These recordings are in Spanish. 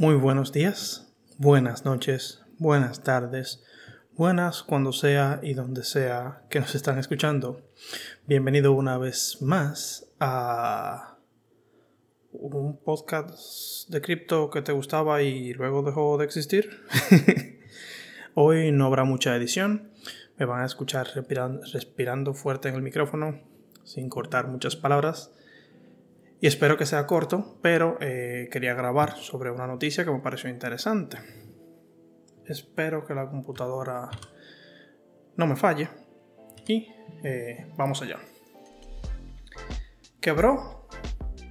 Muy buenos días, buenas noches, buenas tardes, buenas cuando sea y donde sea que nos están escuchando. Bienvenido una vez más a un podcast de cripto que te gustaba y luego dejó de existir. Hoy no habrá mucha edición, me van a escuchar respirando, fuerte en el micrófono sin cortar muchas palabras. Y espero que sea corto, pero eh, quería grabar sobre una noticia que me pareció interesante. Espero que la computadora no me falle. Y eh, vamos allá. Quebró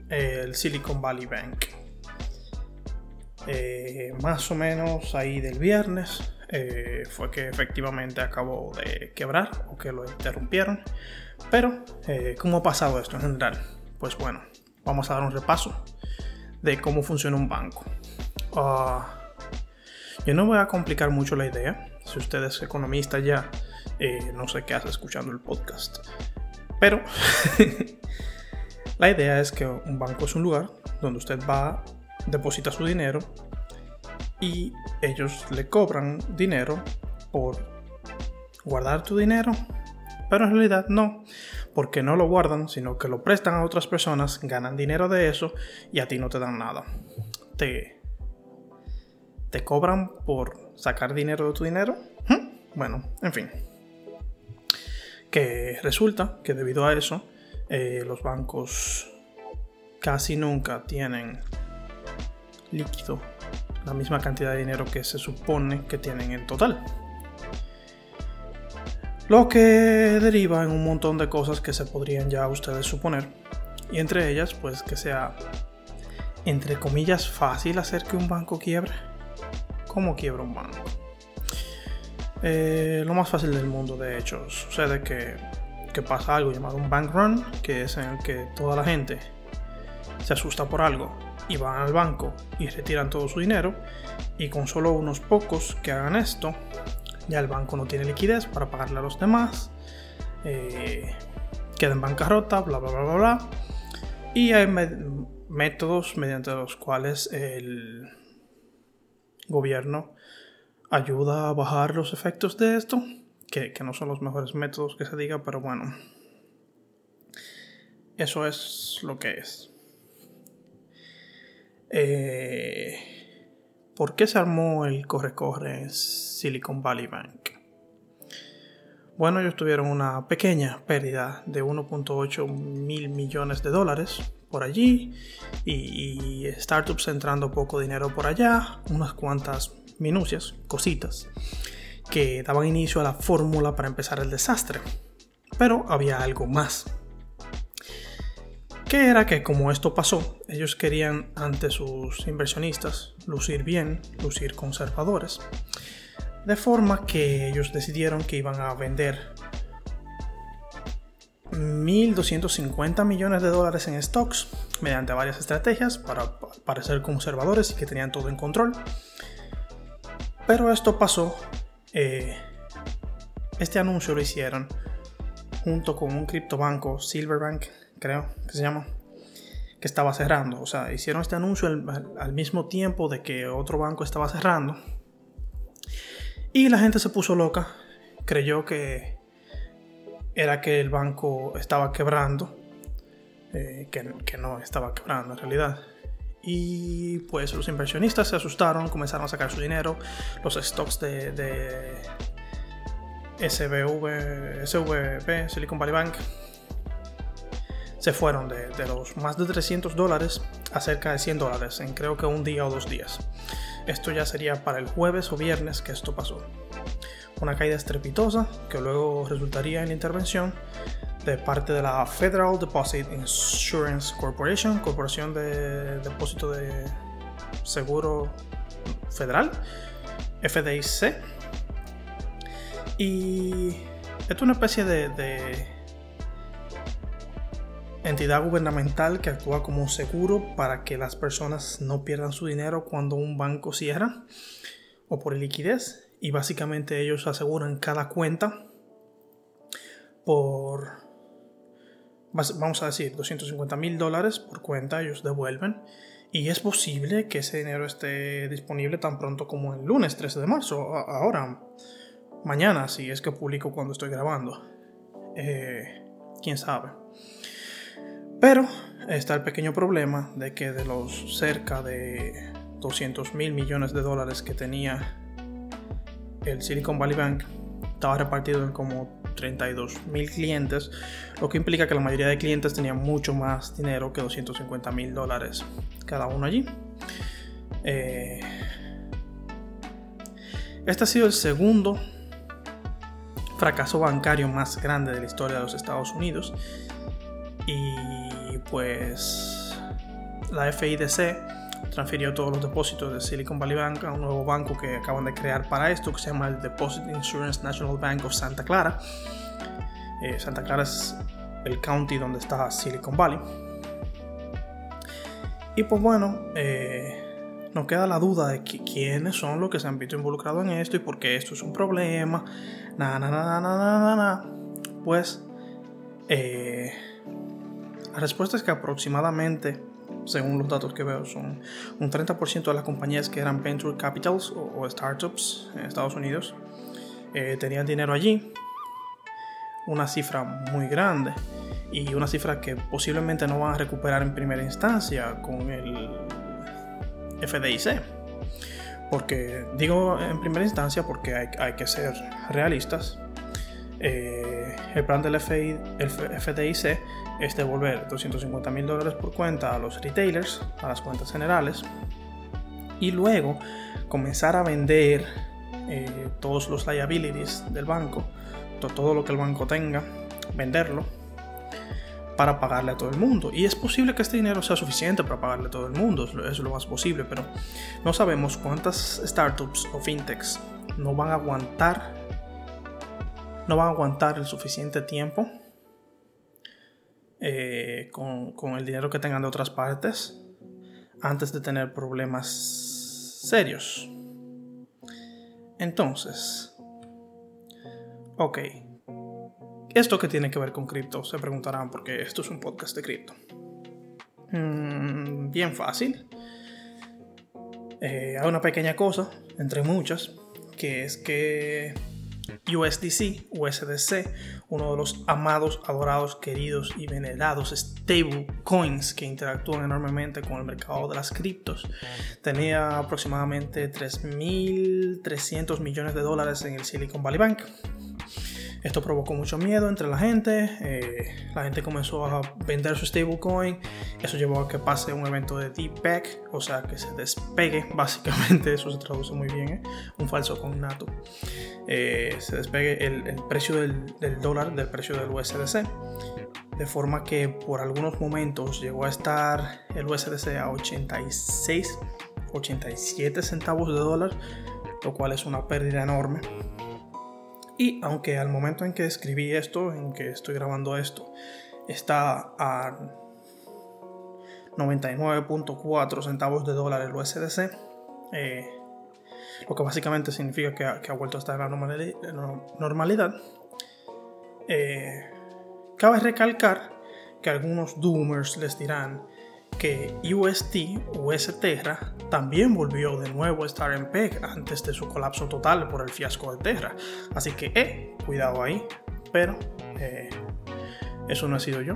el Silicon Valley Bank. Eh, más o menos ahí del viernes fue que efectivamente acabó de quebrar o que lo interrumpieron. Pero, ¿cómo ha pasado esto en general? Pues bueno, vamos a dar un repaso de cómo funciona un banco. Ah, yo no voy a complicar mucho la idea. Si usted es economista ya, eh, no sé qué hace escuchando el podcast. Pero la idea es que un banco es un lugar donde usted va, deposita su dinero y ellos le cobran dinero por guardar tu dinero. Pero en realidad no porque no lo guardan, sino que lo prestan a otras personas, ganan dinero de eso y a ti no te dan nada. Te, te cobran por sacar dinero de tu dinero. Bueno, en fin. Que resulta que debido a eso, eh, los bancos casi nunca tienen líquido la misma cantidad de dinero que se supone que tienen en total. Lo que deriva en un montón de cosas que se podrían ya ustedes suponer. Y entre ellas, pues que sea, entre comillas, fácil hacer que un banco quiebre. ¿Cómo quiebra un banco? Eh, lo más fácil del mundo, de hecho, sucede que, que pasa algo llamado un bank run, que es en el que toda la gente se asusta por algo y van al banco y retiran todo su dinero y con solo unos pocos que hagan esto ya el banco no tiene liquidez para pagarle a los demás, eh, queda en bancarrota, bla, bla, bla, bla, bla. Y hay métodos mediante los cuales el gobierno ayuda a bajar los efectos de esto, que, no son los mejores métodos que se diga, pero bueno, eso es lo que es. Eh, ¿Por qué se armó el corre-corre en Silicon Valley Bank? Bueno, ellos tuvieron una pequeña pérdida de 1.8 mil millones de dólares por allí y, startups entrando poco dinero por allá, unas cuantas minucias, cositas, que daban inicio a la fórmula para empezar el desastre. Pero había algo más que era que como esto pasó, ellos querían ante sus inversionistas lucir bien, lucir conservadores, de forma que ellos decidieron que iban a vender 1.250 millones de dólares en stocks mediante varias estrategias para parecer conservadores y que tenían todo en control. Pero esto pasó, eh, este anuncio lo hicieron junto con un criptobanco Silverbank creo que se llama, que estaba cerrando. O sea, hicieron este anuncio al, mismo tiempo de que otro banco estaba cerrando. Y la gente se puso loca, creyó que era que el banco estaba quebrando, eh, que, no estaba quebrando en realidad. Y pues los inversionistas se asustaron, comenzaron a sacar su dinero, los stocks de, de Silicon Valley Bank, se fueron de, los más de 300 dólares a cerca de 100 dólares en creo que un día o dos días. Esto ya sería para el jueves o viernes que esto pasó. Una caída estrepitosa que luego resultaría en intervención de parte de la Federal Deposit Insurance Corporation, Corporación de Depósito de Seguro Federal, FDIC. Y esto es una especie de entidad gubernamental que actúa como un seguro para que las personas no pierdan su dinero cuando un banco cierra o por liquidez y básicamente ellos aseguran cada cuenta por vamos a decir 250 mil dólares por cuenta ellos devuelven Y es posible que ese dinero esté disponible tan pronto como el lunes 13 de marzo, ahora, mañana, si es que publico cuando estoy grabando. Eh, quién sabe. Pero está el pequeño problema de que de los cerca de 200 mil millones de dólares que tenía el Silicon Valley Bank, estaba repartido en como 32 mil clientes, lo que implica que la mayoría de clientes tenían mucho más dinero que 250 mil dólares cada uno allí. Eh, este ha sido el segundo fracaso bancario más grande de la historia de los Estados Unidos. Y pues la FIDC transfirió todos los depósitos de Silicon Valley Bank a un nuevo banco que acaban de crear para esto, que se llama el Deposit Insurance National Bank of Santa Clara. Eh, Santa Clara es el county donde está Silicon Valley. Y pues bueno, eh, nos queda la duda de quiénes son los que se han visto involucrados en esto y por qué esto es un problema. Nada, nada, nada, nada, Pues eh, respuesta es que aproximadamente, según los datos que veo, son un 30% de las compañías que eran venture capitals o, startups en Estados Unidos eh, tenían dinero allí. Una cifra muy grande y una cifra que posiblemente no van a recuperar en primera instancia con el FDIC. Porque digo en primera instancia porque hay, que ser realistas. Eh, el plan del el FDIC es devolver 250 mil dólares por cuenta a los retailers, a las cuentas generales, y luego comenzar a vender eh, todos los liabilities del banco, todo lo que el banco tenga, venderlo para pagarle a todo el mundo. Y es posible que este dinero sea suficiente para pagarle a todo el mundo, es lo más posible, pero no sabemos cuántas startups o fintechs no van a aguantar, no van a aguantar el suficiente tiempo eh, con, el dinero que tengan de otras partes antes de tener problemas serios. Entonces, ok, ¿Esto qué tiene que ver con cripto? Se preguntarán porque esto es un podcast de cripto. Mm, bien fácil. Eh, hay una pequeña cosa, entre muchas, que es que USDC, USDC, uno de los amados, adorados, queridos y venerados stable coins que interactúan enormemente con el mercado de las criptos, tenía aproximadamente 3.300 millones de dólares en el Silicon Valley Bank. Esto provocó mucho miedo entre la gente. Eh, la gente comenzó a vender su stablecoin. Eso llevó a que pase un evento de deep o sea, que se despegue. Básicamente, eso se traduce muy bien, ¿eh? un falso cognato. Eh, se despegue el, precio del, del, dólar del precio del USDC. De forma que por algunos momentos llegó a estar el USDC a 86, 87 centavos de dólar, lo cual es una pérdida enorme. Y aunque al momento en que escribí esto, en que estoy grabando esto, está a 99.4 centavos de dólar el USDC, eh, lo que básicamente significa que ha, vuelto a estar en la normalidad, eh, cabe recalcar que algunos doomers les dirán que UST, US Terra, también volvió de nuevo a estar en PEG antes de su colapso total por el fiasco de Terra. Así que, eh, cuidado ahí. Pero, eh, eso no ha sido yo.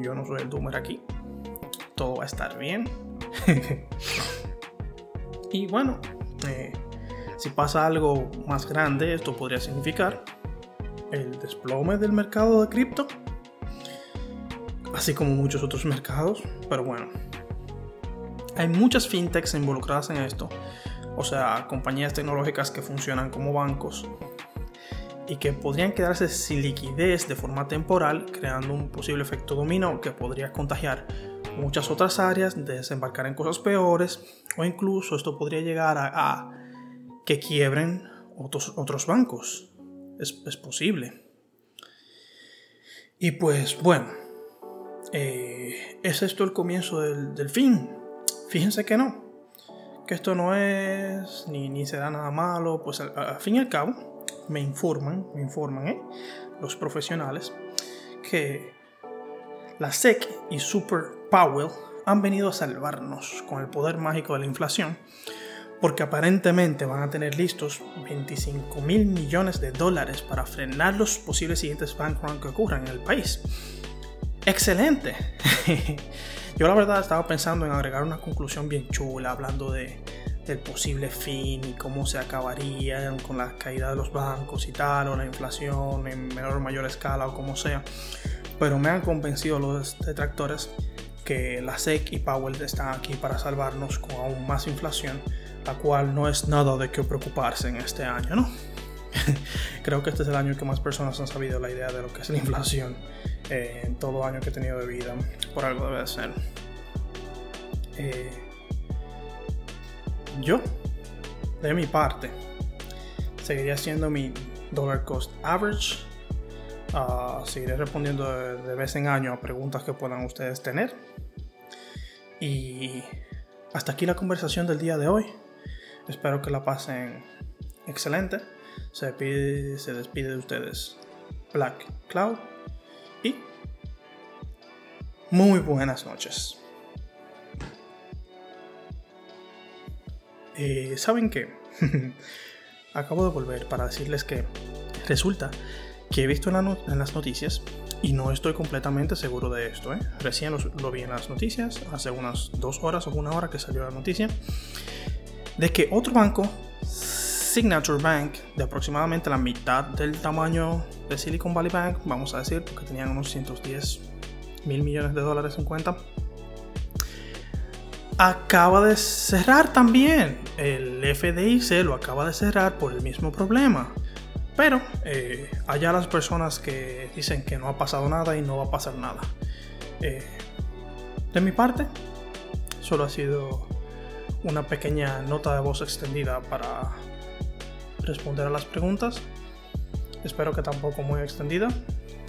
Yo no soy el doomer aquí. Todo va a estar bien. y bueno, eh, si pasa algo más grande, esto podría significar el desplome del mercado de cripto así como muchos otros mercados, pero bueno. Hay muchas fintechs involucradas en esto, o sea, compañías tecnológicas que funcionan como bancos y que podrían quedarse sin liquidez de forma temporal, creando un posible efecto dominó que podría contagiar muchas otras áreas, desembarcar en cosas peores, o incluso esto podría llegar a, que quiebren otros, otros bancos. Es, es posible. Y pues bueno, eh, ¿es esto el comienzo del, fin? Fíjense que no. Que esto no es ni, ni será nada malo. Pues al, fin y al cabo, me informan, me informan ¿eh? los profesionales que la SEC y Super Powell han venido a salvarnos con el poder mágico de la inflación, porque aparentemente van a tener listos 25 mil millones de dólares para frenar los posibles siguientes bank run que ocurran en el país. ¡Excelente! Yo la verdad estaba pensando en agregar una conclusión bien chula, hablando de, del posible fin y cómo se acabaría con la caída de los bancos y tal, o la inflación en menor o mayor escala o como sea. Pero me han convencido los detractores que la SEC y Powell están aquí para salvarnos con aún más inflación, la cual no es nada de qué preocuparse en este año, ¿no? Creo que este es el año que más personas han sabido la idea de lo que es la inflación eh, en todo año que he tenido de vida. Por algo debe de ser. Eh, yo, de mi parte, seguiría siendo mi dollar cost average. Uh, seguiré respondiendo de, vez en año a preguntas que puedan ustedes tener. Y hasta aquí la conversación del día de hoy. Espero que la pasen excelente. Se, pide, se despide de ustedes Black Cloud y muy buenas noches. Eh, ¿Saben qué? Acabo de volver para decirles que resulta que he visto en, las noticias y no estoy completamente seguro de esto. ¿eh? Recién lo, vi en las noticias, hace unas dos horas o una hora que salió la noticia, de que otro banco, Signature Bank, de aproximadamente la mitad del tamaño de Silicon Valley Bank, vamos a decir, porque tenían unos 110 mil millones de dólares en cuenta, acaba de cerrar también. El FDIC lo acaba de cerrar por el mismo problema. Pero eh, allá las personas que dicen que no ha pasado nada y no va a pasar nada. Eh, de mi parte, solo ha sido una pequeña nota de voz extendida para responder a las preguntas. Espero que tampoco muy extendida.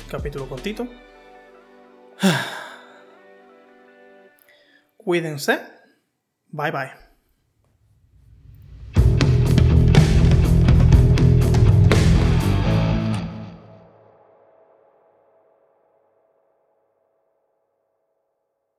Capítulo cortito. Cuídense. Bye bye.